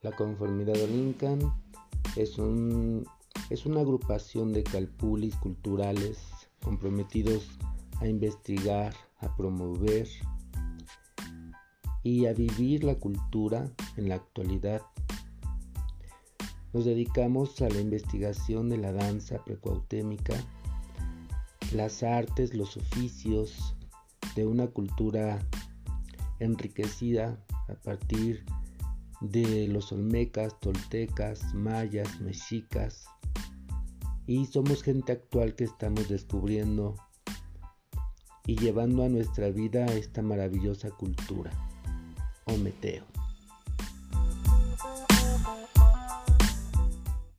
La Conformidad Olincan es, un, es una agrupación de calpulis culturales comprometidos a investigar, a promover y a vivir la cultura en la actualidad. Nos dedicamos a la investigación de la danza precuautémica, las artes, los oficios de una cultura enriquecida a partir de los olmecas, toltecas, mayas, mexicas. Y somos gente actual que estamos descubriendo y llevando a nuestra vida esta maravillosa cultura. Ometeo.